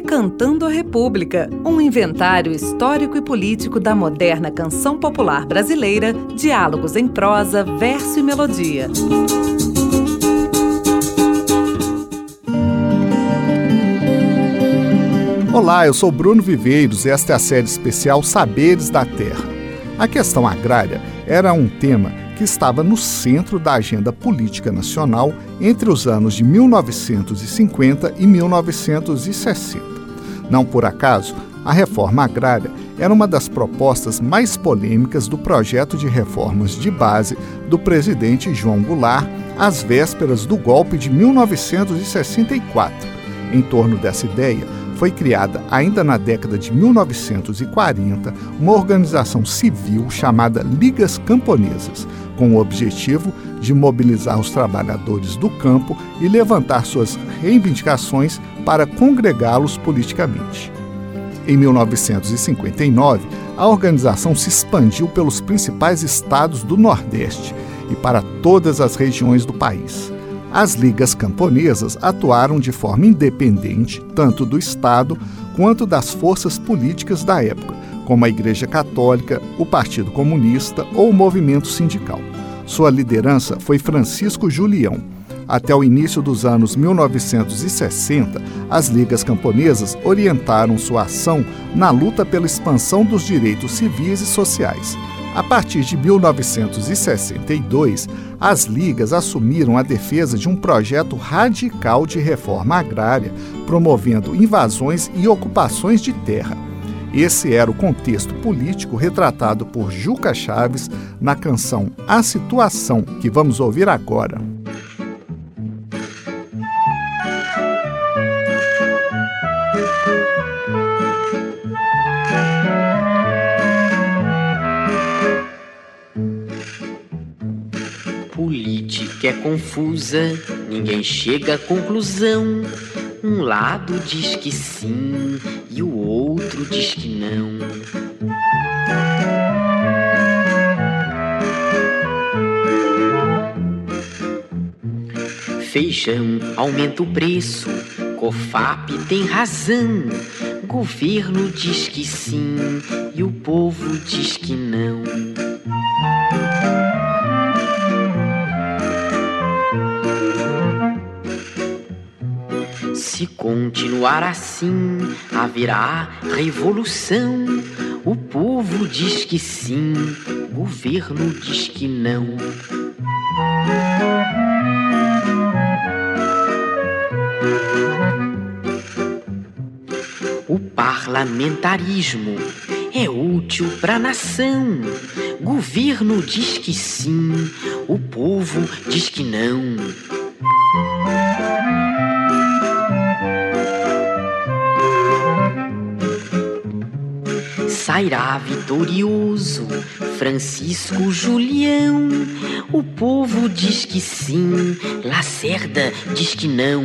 Decantando a República, um inventário histórico e político da moderna canção popular brasileira, diálogos em prosa, verso e melodia. Olá, eu sou Bruno Viveiros e esta é a série especial Saberes da Terra. A questão agrária era um tema que estava no centro da agenda política nacional entre os anos de 1950 e 1960. Não por acaso, a reforma agrária era uma das propostas mais polêmicas do projeto de reformas de base do presidente João Goulart às vésperas do golpe de 1964. Em torno dessa ideia, foi criada, ainda na década de 1940, uma organização civil chamada Ligas Camponesas, com o objetivo de mobilizar os trabalhadores do campo e levantar suas reivindicações para congregá-los politicamente. Em 1959, a organização se expandiu pelos principais estados do Nordeste e para todas as regiões do país. As ligas camponesas atuaram de forma independente tanto do Estado quanto das forças políticas da época, como a Igreja Católica, o Partido Comunista ou o movimento sindical. Sua liderança foi Francisco Julião. Até o início dos anos 1960, as ligas camponesas orientaram sua ação na luta pela expansão dos direitos civis e sociais. A partir de 1962, as ligas assumiram a defesa de um projeto radical de reforma agrária, promovendo invasões e ocupações de terra. Esse era o contexto político retratado por Juca Chaves na canção A Situação, que vamos ouvir agora. É confusa, ninguém chega à conclusão. Um lado diz que sim e o outro diz que não. Feijão aumenta o preço, COFAP tem razão. Governo diz que sim e o povo diz que não. Continuar assim, haverá revolução. O povo diz que sim, o governo diz que não. O parlamentarismo é útil para a nação. Governo diz que sim, o povo diz que não. Sairá vitorioso Francisco Julião. O povo diz que sim, Lacerda diz que não.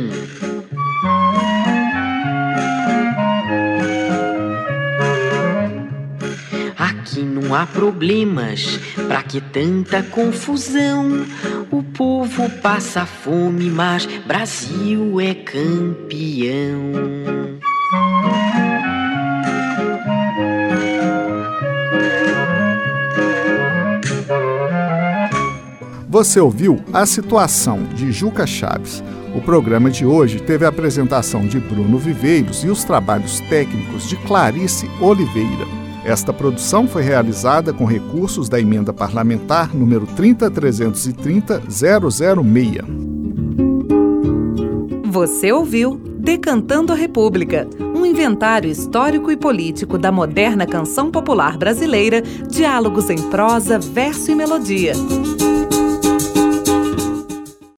Aqui não há problemas, pra que tanta confusão? O povo passa fome, mas Brasil é campeão. Você ouviu A Situação, de Juca Chaves. O programa de hoje teve a apresentação de Bruno Viveiros e os trabalhos técnicos de Clarice Oliveira. Esta produção foi realizada com recursos da emenda parlamentar número 30330-006. Você ouviu Decantando a República, um inventário histórico e político da moderna canção popular brasileira, diálogos em prosa, verso e melodia.